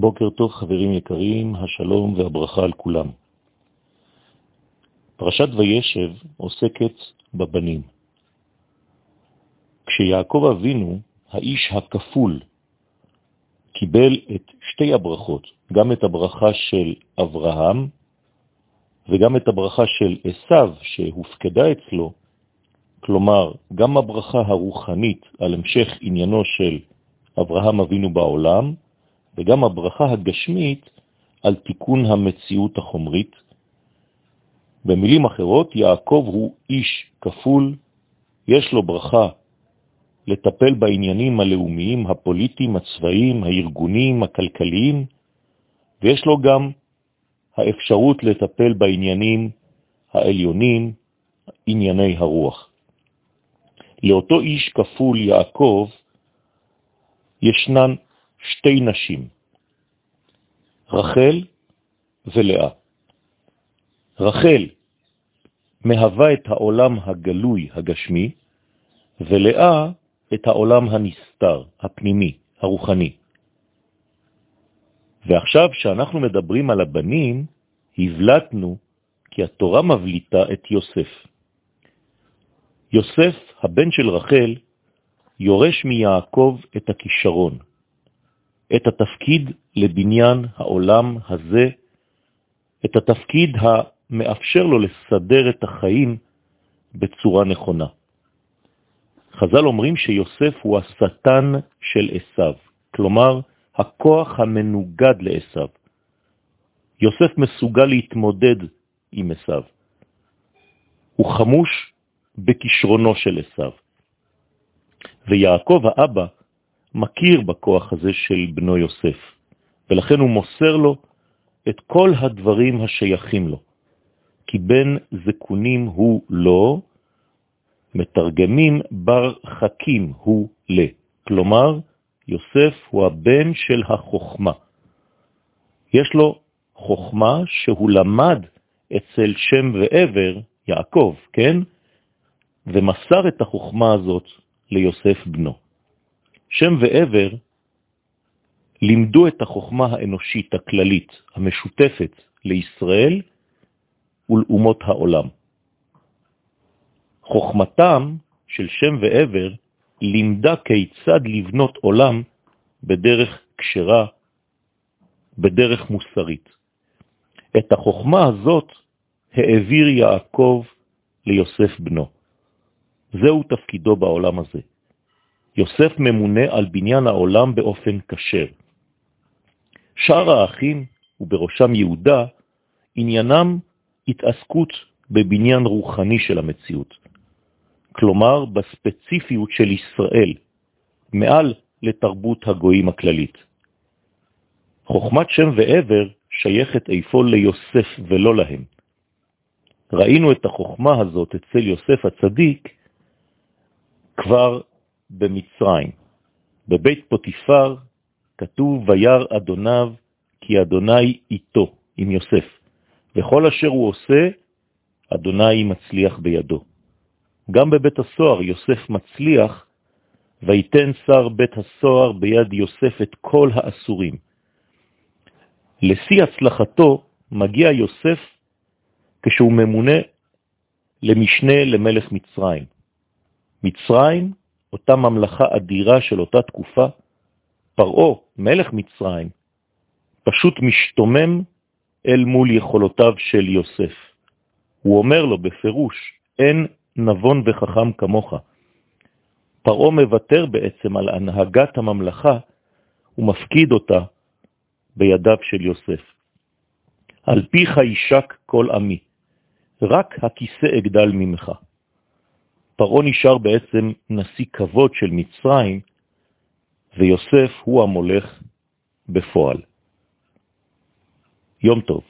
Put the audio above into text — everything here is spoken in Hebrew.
בוקר טוב חברים יקרים, השלום והברכה על כולם. פרשת וישב עוסקת בבנים. כשיעקב אבינו, האיש הכפול, קיבל את שתי הברכות, גם את הברכה של אברהם וגם את הברכה של אסב שהופקדה אצלו, כלומר, גם הברכה הרוחנית על המשך עניינו של אברהם אבינו בעולם, וגם הברכה הגשמית על תיקון המציאות החומרית. במילים אחרות, יעקב הוא איש כפול, יש לו ברכה לטפל בעניינים הלאומיים, הפוליטיים, הצבאיים, הארגוניים, הכלכליים, ויש לו גם האפשרות לטפל בעניינים העליונים, ענייני הרוח. לאותו איש כפול יעקב ישנן שתי נשים, רחל ולאה. רחל מהווה את העולם הגלוי, הגשמי, ולאה את העולם הנסתר, הפנימי, הרוחני. ועכשיו שאנחנו מדברים על הבנים, הבלטנו כי התורה מבליטה את יוסף. יוסף, הבן של רחל, יורש מיעקב את הכישרון, את התפקיד לבניין העולם הזה, את התפקיד המאפשר לו לסדר את החיים בצורה נכונה. חז"ל אומרים שיוסף הוא השטן של עשיו, כלומר, הכוח המנוגד לעשיו. יוסף מסוגל להתמודד עם עשיו. הוא חמוש בכישרונו של עשיו. ויעקב האבא מכיר בכוח הזה של בנו יוסף, ולכן הוא מוסר לו את כל הדברים השייכים לו. כי בן זקונים הוא לא, מתרגמים בר חכים הוא ל. כלומר, יוסף הוא הבן של החוכמה. יש לו חוכמה שהוא למד אצל שם ועבר, יעקב, כן? ומסר את החוכמה הזאת ליוסף בנו. שם ועבר לימדו את החוכמה האנושית הכללית המשותפת לישראל ולאומות העולם. חוכמתם של שם ועבר לימדה כיצד לבנות עולם בדרך קשרה, בדרך מוסרית. את החוכמה הזאת העביר יעקב ליוסף בנו. זהו תפקידו בעולם הזה. יוסף ממונה על בניין העולם באופן קשר. שאר האחים, ובראשם יהודה, עניינם התעסקות בבניין רוחני של המציאות. כלומר, בספציפיות של ישראל, מעל לתרבות הגויים הכללית. חוכמת שם ועבר שייכת איפה ליוסף ולא להם. ראינו את החוכמה הזאת אצל יוסף הצדיק כבר במצרים. בבית פוטיפר כתוב וירא אדוניו כי אדוני איתו, עם יוסף, וכל אשר הוא עושה, אדוני מצליח בידו. גם בבית הסוהר יוסף מצליח, ויתן שר בית הסוהר ביד יוסף את כל האסורים. לשיא הצלחתו מגיע יוסף כשהוא ממונה למשנה למלך מצרים. מצרים אותה ממלכה אדירה של אותה תקופה, פרעו, מלך מצרים, פשוט משתומם אל מול יכולותיו של יוסף. הוא אומר לו בפירוש, אין נבון וחכם כמוך. פרעו מוותר בעצם על הנהגת הממלכה ומפקיד אותה בידיו של יוסף. על פיך יישק כל עמי, רק הכיסא אגדל ממך. פרעה נשאר בעצם נשיא כבוד של מצרים, ויוסף הוא המולך בפועל. יום טוב.